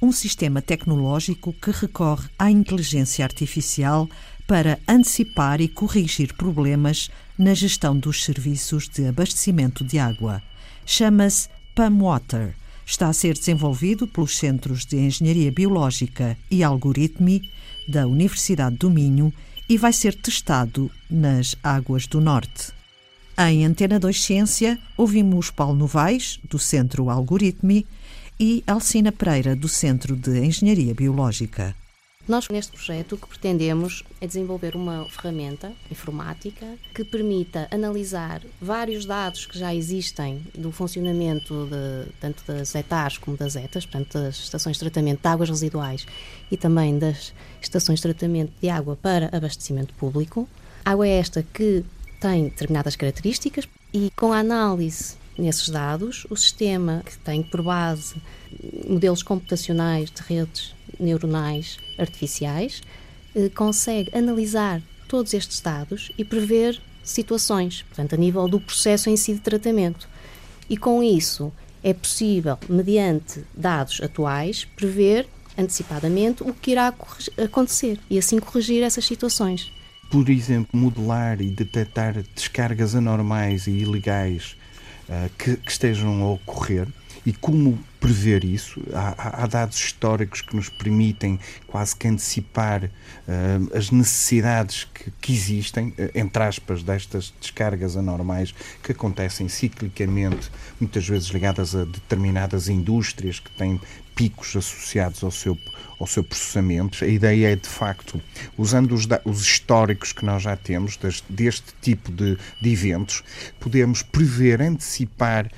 um sistema tecnológico que recorre à inteligência artificial para antecipar e corrigir problemas na gestão dos serviços de abastecimento de água. Chama-se PAMWater. Está a ser desenvolvido pelos Centros de Engenharia Biológica e Algoritmi da Universidade do Minho e vai ser testado nas águas do Norte. Em Antena 2 Ciência, ouvimos Paulo Novaes, do Centro Algoritmi, e Alcina Pereira, do Centro de Engenharia Biológica. Nós, neste projeto, o que pretendemos é desenvolver uma ferramenta informática que permita analisar vários dados que já existem do funcionamento de, tanto das ETAs como das ETAs, portanto, das estações de tratamento de águas residuais e também das estações de tratamento de água para abastecimento público. Água é esta que tem determinadas características e, com a análise nesses dados, o sistema que tem por base modelos computacionais de redes neuronais artificiais eh, consegue analisar todos estes dados e prever situações, portanto, a nível do processo em si de tratamento. E com isso é possível, mediante dados atuais, prever antecipadamente o que irá acontecer e assim corrigir essas situações. Por exemplo, modelar e detectar descargas anormais e ilegais que, que estejam a ocorrer e como prever isso. Há, há, dados históricos que nos permitem quase que antecipar uh, as necessidades que, que existem, uh, entre aspas, destas descargas anormais que acontecem ciclicamente, muitas vezes ligadas a determinadas indústrias que têm picos associados ao seu, ao seu processamento. A ideia é, de facto, usando os, os históricos que nós já temos deste, deste tipo de, de, eventos, podemos prever, antecipar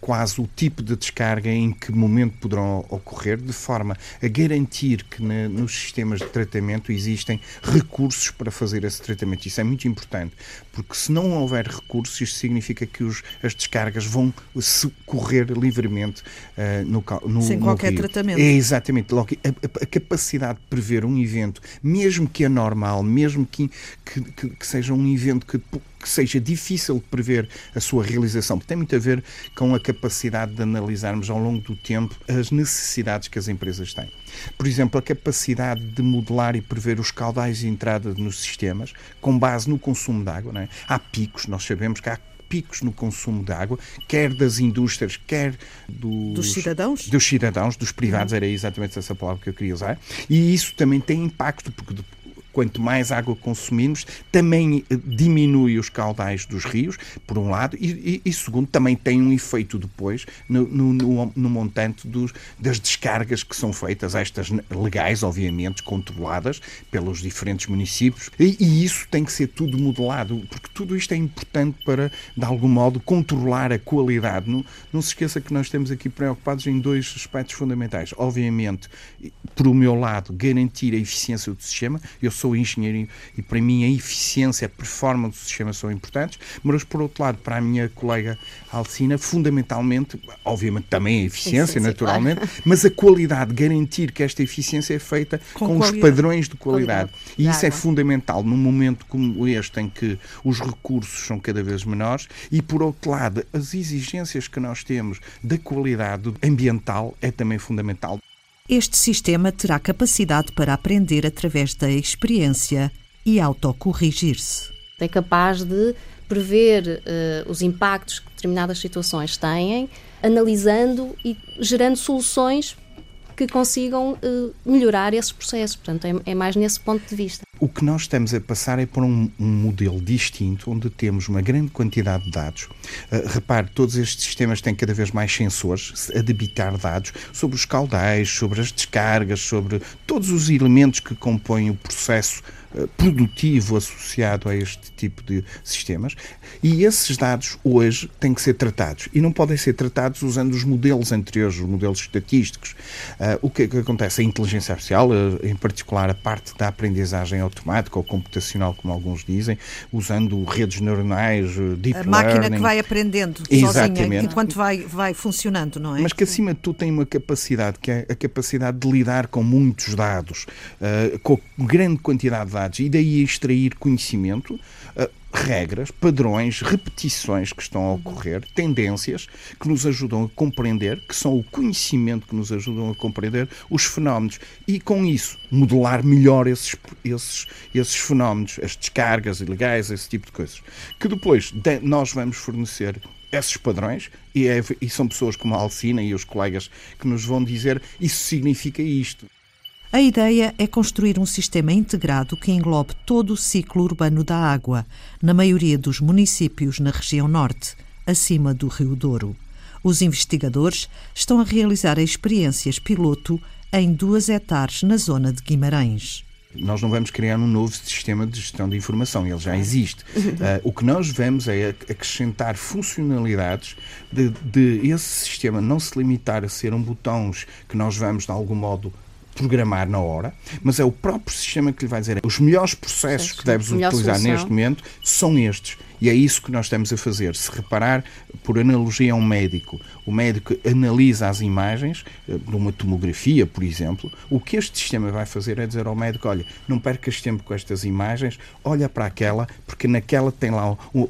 quase o tipo de descarga em que momento poderão ocorrer, de forma a garantir que na, nos sistemas de tratamento existem recursos para fazer esse tratamento. Isso é muito importante, porque se não houver recursos, isto significa que os, as descargas vão se correr livremente uh, no, no, Sem qualquer tratamento. É exatamente. Logo, a, a, capacidade de prever um evento, mesmo que anormal, mesmo que, que, que, que seja um evento que que seja difícil de prever a sua realização, tem muito a ver com a capacidade de analisarmos ao longo do tempo as necessidades que as empresas têm. Por exemplo, a capacidade de modelar e prever os caudais de entrada nos sistemas com base no consumo de água. É? Há picos, nós sabemos que há picos no consumo de água, quer das indústrias, quer dos, dos cidadãos, dos cidadãos, dos privados, uhum. era exatamente essa palavra que eu queria usar, e isso também tem impacto, porque quanto mais água consumimos, também eh, diminui os caudais dos rios, por um lado, e, e, e segundo, também tem um efeito depois no, no, no, no montante dos, das descargas que são feitas, estas legais, obviamente, controladas pelos diferentes municípios, e, e isso tem que ser tudo modelado, porque tudo isto é importante para, de algum modo, controlar a qualidade. Não, não se esqueça que nós estamos aqui preocupados em dois aspectos fundamentais. Obviamente, por o meu lado, garantir a eficiência do sistema. Eu sou engenheiro e para mim a eficiência, a performance do sistema são importantes, mas por outro lado, para a minha colega Alcina, fundamentalmente, obviamente também a eficiência, naturalmente, claro. mas a qualidade, garantir que esta eficiência é feita com, com os padrões de qualidade. qualidade. E isso é fundamental num momento como este em que os recursos são cada vez menores e, por outro lado, as exigências que nós temos da qualidade ambiental é também fundamental. Este sistema terá capacidade para aprender através da experiência e autocorrigir-se. É capaz de prever uh, os impactos que determinadas situações têm, analisando e gerando soluções que consigam uh, melhorar esses processos. Portanto, é, é, mais nesse ponto de vista. O que nós estamos a passar é por um, um modelo distinto, onde temos uma grande quantidade de dados. Uh, repare, todos estes sistemas têm cada vez mais sensores a debitar dados sobre os caudais, sobre as descargas, sobre todos os elementos que compõem o processo eh, produtivo associado a este tipo de sistemas e esses dados hoje têm que ser tratados e não podem ser tratados usando os modelos anteriores, os modelos estatísticos. Uh, o que, é que, acontece? A inteligência artificial, em particular a parte da aprendizagem automática ou computacional, como alguns dizem, usando redes neuronais, deep a máquina learning. que vai aprendendo Exatamente. sozinha enquanto vai, vai funcionando, não é? Mas que acima de tudo tem uma capacidade, que é a capacidade de lidar com muitos dados, uh, com grande quantidade de dados e daí extrair conhecimento, uh, regras, padrões, repetições que estão a ocorrer, tendências que nos ajudam a compreender, que são o conhecimento que nos ajudam a compreender os fenómenos e, com isso, modelar melhor esses, esses, esses fenómenos, as descargas ilegais, esse tipo de coisas. Que depois de, nós vamos fornecer esses padrões e, é, e são pessoas como a Alcina e os colegas que nos vão dizer isso significa isto. A ideia é construir um sistema integrado que englobe todo o ciclo urbano da água, na maioria dos municípios na região norte, acima do Rio Douro. Os investigadores estão a realizar experiências piloto em duas hectares na zona de Guimarães. Nós não vamos criar um novo sistema de gestão de informação, ele já existe. Uh, o que nós vamos é acrescentar funcionalidades de, de esse sistema não se limitar a ser um botões que nós vamos, de algum modo, programar na hora, mas é o próprio sistema que lhe vai dizer os melhores processos que deves utilizar solução. neste momento são estes. E é isso que nós estamos a fazer. Se reparar, por analogia a um médico, o médico analisa as imagens eh, de uma tomografia, por exemplo, o que este sistema vai fazer é dizer ao médico: olha, não percas tempo com estas imagens, olha para aquela, porque naquela tem lá um,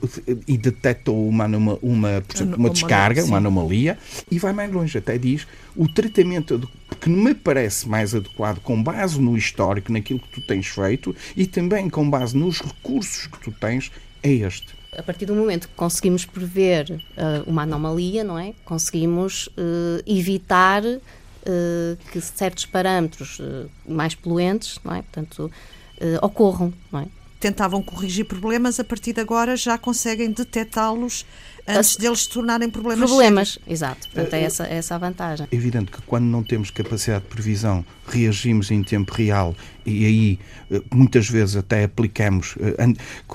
e detecta uma, uma, uma, uma descarga, uma anomalia, e vai mais longe, até diz o tratamento que me parece mais adequado com base no histórico, naquilo que tu tens feito e também com base nos recursos que tu tens, é este a partir do momento que conseguimos prever uh, uma anomalia, não é? Conseguimos uh, evitar uh, que certos parâmetros mais poluentes, não é? Portanto, ocorram, não é? Tentavam corrigir problemas, a partir de agora já conseguem detectá-los antes deles se tornarem problemas. Problemas, sérios. exato. Portanto, é essa, é essa a vantagem. É evidente que quando não temos capacidade de previsão, reagimos em tempo real e aí eh, muitas vezes até aplicamos eh,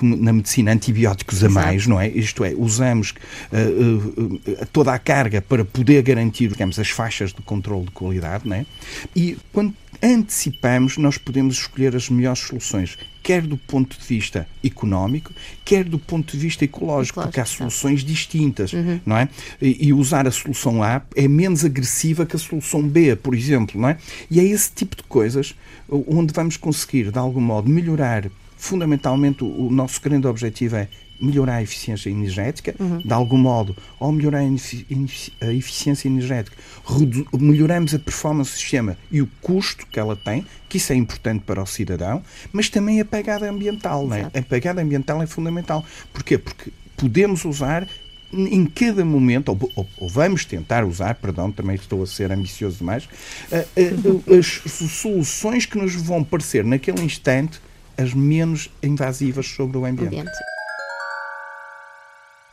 na medicina antibióticos a mais, não é? Isto é, usamos toda a carga para poder garantir, digamos, as faixas de controle de qualidade, não é? E quando antecipamos, nós podemos escolher as melhores soluções, quer do ponto de vista económico, quer do ponto de vista ecológico, porque há soluções distintas, uhum. não é? E, e, usar a solução A é menos agressiva que a solução B, por exemplo, não é? E é esse tipo de coisas onde vamos conseguir, de algum modo, melhorar fundamentalmente o nosso grande objetivo é melhorar a eficiência energética, uhum. de algum modo, ao melhorar a eficiência energética, melhoramos a performance do sistema e o custo que ela tem, que isso é importante para o cidadão, mas também a pegada ambiental. Né? A pegada ambiental é fundamental. Porquê? Porque podemos usar em cada momento, ou, ou, ou, vamos tentar usar, perdão, também estou a ser ambicioso demais, uh, uh, as soluções que nos vão parecer naquele instante as menos invasivas sobre o ambiente. ambiente.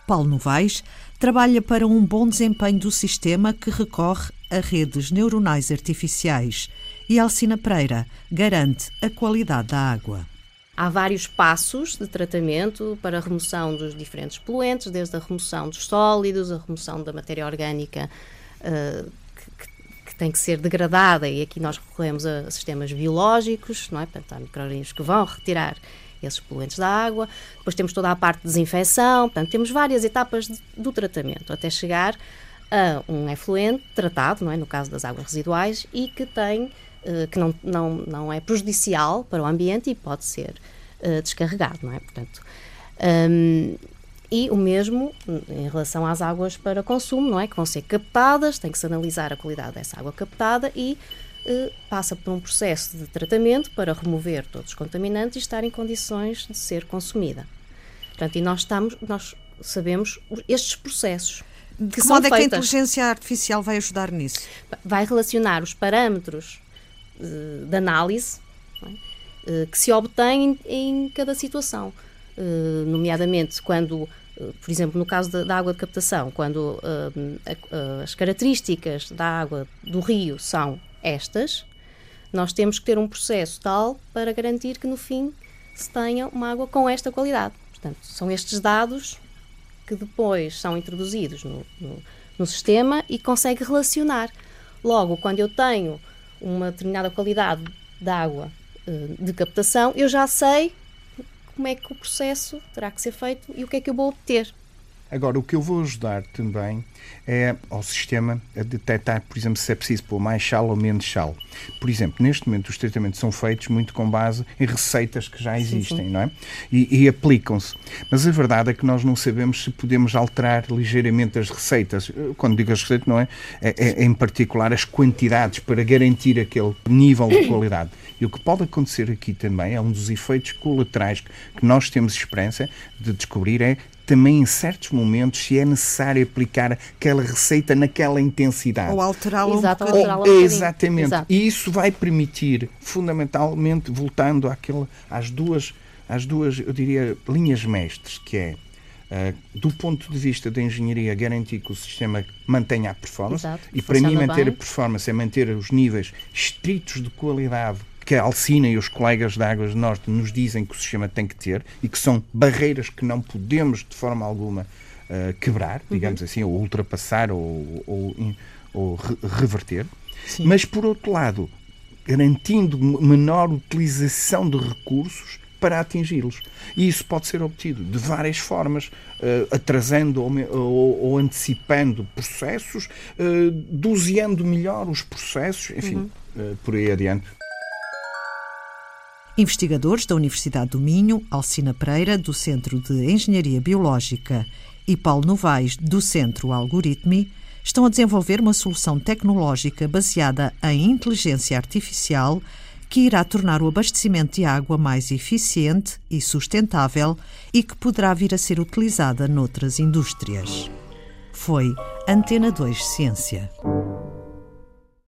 Paulo Novaes trabalha para um bom desempenho do sistema que recorre a redes neuronais artificiais e Alcina Pereira garante a qualidade da água. Há vários passos de tratamento para a remoção dos diferentes poluentes, desde a remoção dos sólidos, a remoção da matéria orgânica uh, que, que, tem que ser degradada, e aqui nós recorremos a sistemas biológicos, não é? Portanto, há micro-organismos que vão retirar esses poluentes da água. Depois temos toda a parte de desinfecção, portanto, temos várias etapas de, do tratamento até chegar a um efluente tratado, não é? no caso das águas residuais, e que tem uh, que não, não, não é prejudicial para o ambiente e pode ser uh, descarregado, não é? Portanto, um, e o mesmo em relação às águas para consumo, não é? Que vão ser captadas, tem que se analisar a qualidade dessa água captada e eh, passa por um processo de tratamento para remover todos os contaminantes e estar em condições de ser consumida. Portanto, e nós estamos, nós sabemos estes processos. De que, modo é que a inteligência artificial vai ajudar nisso? Vai relacionar os parâmetros uh, de análise é? uh, que se obtêm em, em cada situação, uh, nomeadamente quando por exemplo, no caso da, da água de captação, quando a, as características da água do rio são estas, nós temos que ter um processo tal para garantir que no fim se tenha uma água com esta qualidade. Portanto, são estes dados que depois são introduzidos no, no, no sistema e consegue relacionar. Logo, quando eu tenho uma determinada qualidade de água uh, de captação, eu já sei como é que o processo terá que ser feito e o que é que eu vou obter. Agora, o que eu vou ajudar também é ao sistema a detectar, por exemplo, se é preciso pôr mais sal ou menos sal. Por exemplo, neste momento os tratamentos são feitos muito com base em receitas que já existem, sim, sim. não é? E, e aplicam-se. Mas a verdade é que nós não sabemos se podemos alterar ligeiramente as receitas. Quando digo as receitas, não é? É, é, é em particular as quantidades para garantir aquele nível de qualidade. E o que pode acontecer aqui também é um dos efeitos colaterais que nós temos esperança de descobrir é também em certos momentos se é necessário aplicar aquela receita naquela intensidade. Ou alterá-la um alterá um Exatamente. Exato. E isso vai permitir, fundamentalmente, voltando àquele, às duas, às duas, eu diria, linhas mestres, que é Uh, do ponto de vista da engenharia, garantir que o sistema mantenha a performance. Exato, e para mim, manter bem. a performance é manter os níveis estritos de qualidade que a Alcina e os colegas da Águas do Norte nos dizem que o sistema tem que ter e que são barreiras que não podemos de forma alguma uh, quebrar, digamos uhum. assim, ou ultrapassar ou, ou, ou re reverter. Sim. Mas, por outro lado, garantindo menor utilização de recursos para atingi-los. E isso pode ser obtido de várias formas, uh, atrasando ou, ou, ou, antecipando processos, uh, doseando melhor os processos, enfim, uhum. uh, por aí adiante. Investigadores da Universidade do Minho, Alcina Pereira, do Centro de Engenharia Biológica, e Paulo Novaes, do Centro Algoritmi, estão a desenvolver uma solução tecnológica baseada em inteligência artificial que irá tornar o abastecimento de água mais eficiente e sustentável e que poderá vir a ser utilizada noutras indústrias. Foi Antena 2 Ciência.